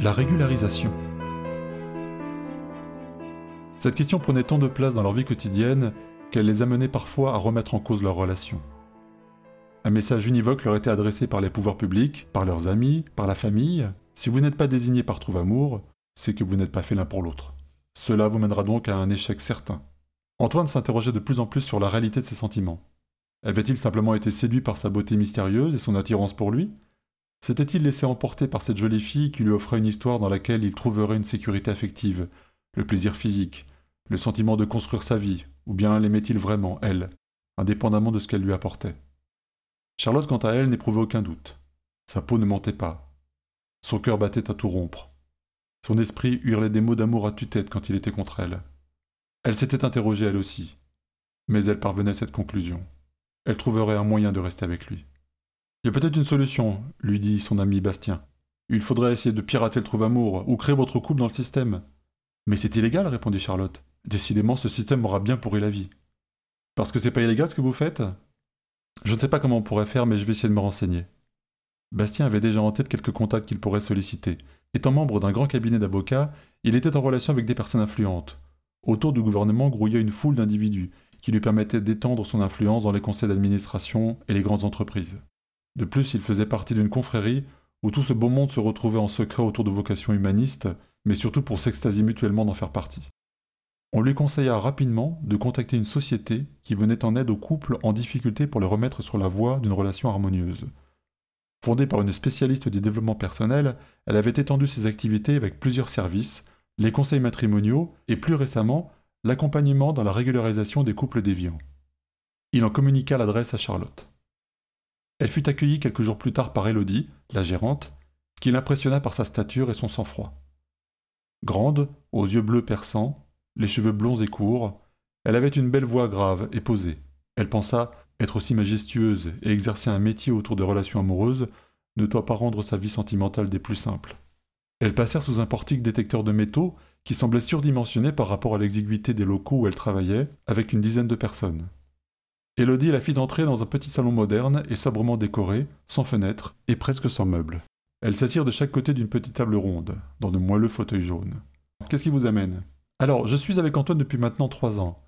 La régularisation. Cette question prenait tant de place dans leur vie quotidienne qu'elle les amenait parfois à remettre en cause leurs relations. Un message univoque leur était adressé par les pouvoirs publics, par leurs amis, par la famille. Si vous n'êtes pas désigné par trouve-amour, c'est que vous n'êtes pas fait l'un pour l'autre. Cela vous mènera donc à un échec certain. Antoine s'interrogeait de plus en plus sur la réalité de ses sentiments. Avait-il simplement été séduit par sa beauté mystérieuse et son attirance pour lui? S'était-il laissé emporter par cette jolie fille qui lui offrait une histoire dans laquelle il trouverait une sécurité affective, le plaisir physique, le sentiment de construire sa vie, ou bien l'aimait-il vraiment, elle, indépendamment de ce qu'elle lui apportait? Charlotte, quant à elle, n'éprouvait aucun doute. Sa peau ne mentait pas. Son cœur battait à tout rompre. Son esprit hurlait des mots d'amour à tue-tête quand il était contre elle. Elle s'était interrogée elle aussi, mais elle parvenait à cette conclusion. Elle trouverait un moyen de rester avec lui. Il y a peut-être une solution, lui dit son ami Bastien. Il faudrait essayer de pirater le trouve-amour ou créer votre couple dans le système. Mais c'est illégal, répondit Charlotte. Décidément, ce système aura bien pourri la vie. Parce que c'est pas illégal ce que vous faites? Je ne sais pas comment on pourrait faire, mais je vais essayer de me renseigner. Bastien avait déjà en tête quelques contacts qu'il pourrait solliciter. Étant membre d'un grand cabinet d'avocats, il était en relation avec des personnes influentes. Autour du gouvernement grouillait une foule d'individus qui lui permettaient d'étendre son influence dans les conseils d'administration et les grandes entreprises. De plus, il faisait partie d'une confrérie où tout ce beau monde se retrouvait en secret autour de vocations humanistes, mais surtout pour s'extasier mutuellement d'en faire partie. On lui conseilla rapidement de contacter une société qui venait en aide aux couples en difficulté pour les remettre sur la voie d'une relation harmonieuse. Fondée par une spécialiste du développement personnel, elle avait étendu ses activités avec plusieurs services, les conseils matrimoniaux et plus récemment l'accompagnement dans la régularisation des couples déviants. Il en communiqua l'adresse à Charlotte. Elle fut accueillie quelques jours plus tard par Elodie, la gérante, qui l'impressionna par sa stature et son sang-froid. Grande, aux yeux bleus perçants, les cheveux blonds et courts, elle avait une belle voix grave et posée. Elle pensa être aussi majestueuse et exercer un métier autour des relations amoureuses ne doit pas rendre sa vie sentimentale des plus simples. Elles passèrent sous un portique détecteur de métaux qui semblait surdimensionné par rapport à l'exiguïté des locaux où elle travaillait, avec une dizaine de personnes. Elodie la fit entrer dans un petit salon moderne et sobrement décoré, sans fenêtres et presque sans meubles. Elles s'assirent de chaque côté d'une petite table ronde, dans de moelleux fauteuils jaunes. Qu'est-ce qui vous amène? Alors, je suis avec Antoine depuis maintenant trois ans.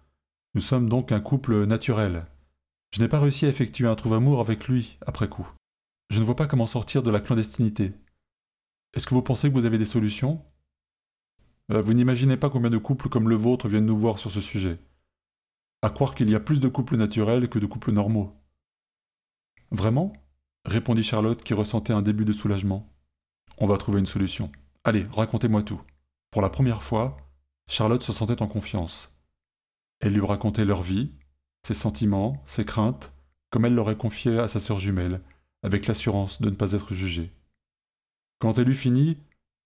Nous sommes donc un couple naturel. Je n'ai pas réussi à effectuer un trouve-amour avec lui, après coup. Je ne vois pas comment sortir de la clandestinité. Est-ce que vous pensez que vous avez des solutions? Euh, Vous n'imaginez pas combien de couples comme le vôtre viennent nous voir sur ce sujet à croire qu'il y a plus de couples naturels que de couples normaux. Vraiment? répondit Charlotte qui ressentait un début de soulagement. On va trouver une solution. Allez, racontez-moi tout. Pour la première fois, Charlotte se sentait en confiance. Elle lui racontait leur vie, ses sentiments, ses craintes, comme elle l'aurait confié à sa sœur jumelle, avec l'assurance de ne pas être jugée. Quand elle eut fini,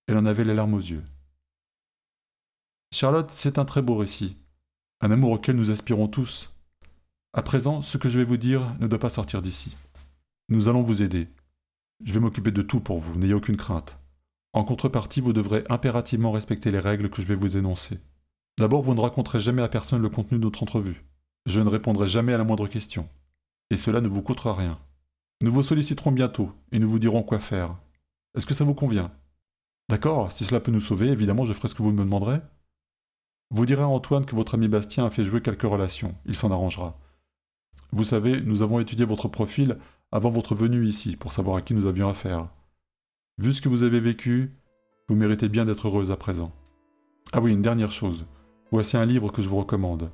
elle en avait les larmes aux yeux. Charlotte, c'est un très beau récit, un amour auquel nous aspirons tous. À présent, ce que je vais vous dire ne doit pas sortir d'ici. Nous allons vous aider. Je vais m'occuper de tout pour vous, n'ayez aucune crainte. En contrepartie, vous devrez impérativement respecter les règles que je vais vous énoncer. D'abord, vous ne raconterez jamais à personne le contenu de notre entrevue. Je ne répondrai jamais à la moindre question. Et cela ne vous coûtera rien. Nous vous solliciterons bientôt et nous vous dirons quoi faire. Est-ce que ça vous convient? D'accord, si cela peut nous sauver, évidemment je ferai ce que vous me demanderez. Vous direz à Antoine que votre ami Bastien a fait jouer quelques relations, il s'en arrangera. Vous savez, nous avons étudié votre profil avant votre venue ici pour savoir à qui nous avions affaire. Vu ce que vous avez vécu, vous méritez bien d'être heureuse à présent. Ah oui, une dernière chose. Voici un livre que je vous recommande.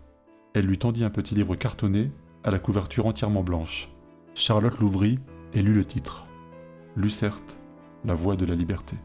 Elle lui tendit un petit livre cartonné, à la couverture entièrement blanche. Charlotte l'ouvrit et lut le titre. Lucerte, la voix de la liberté.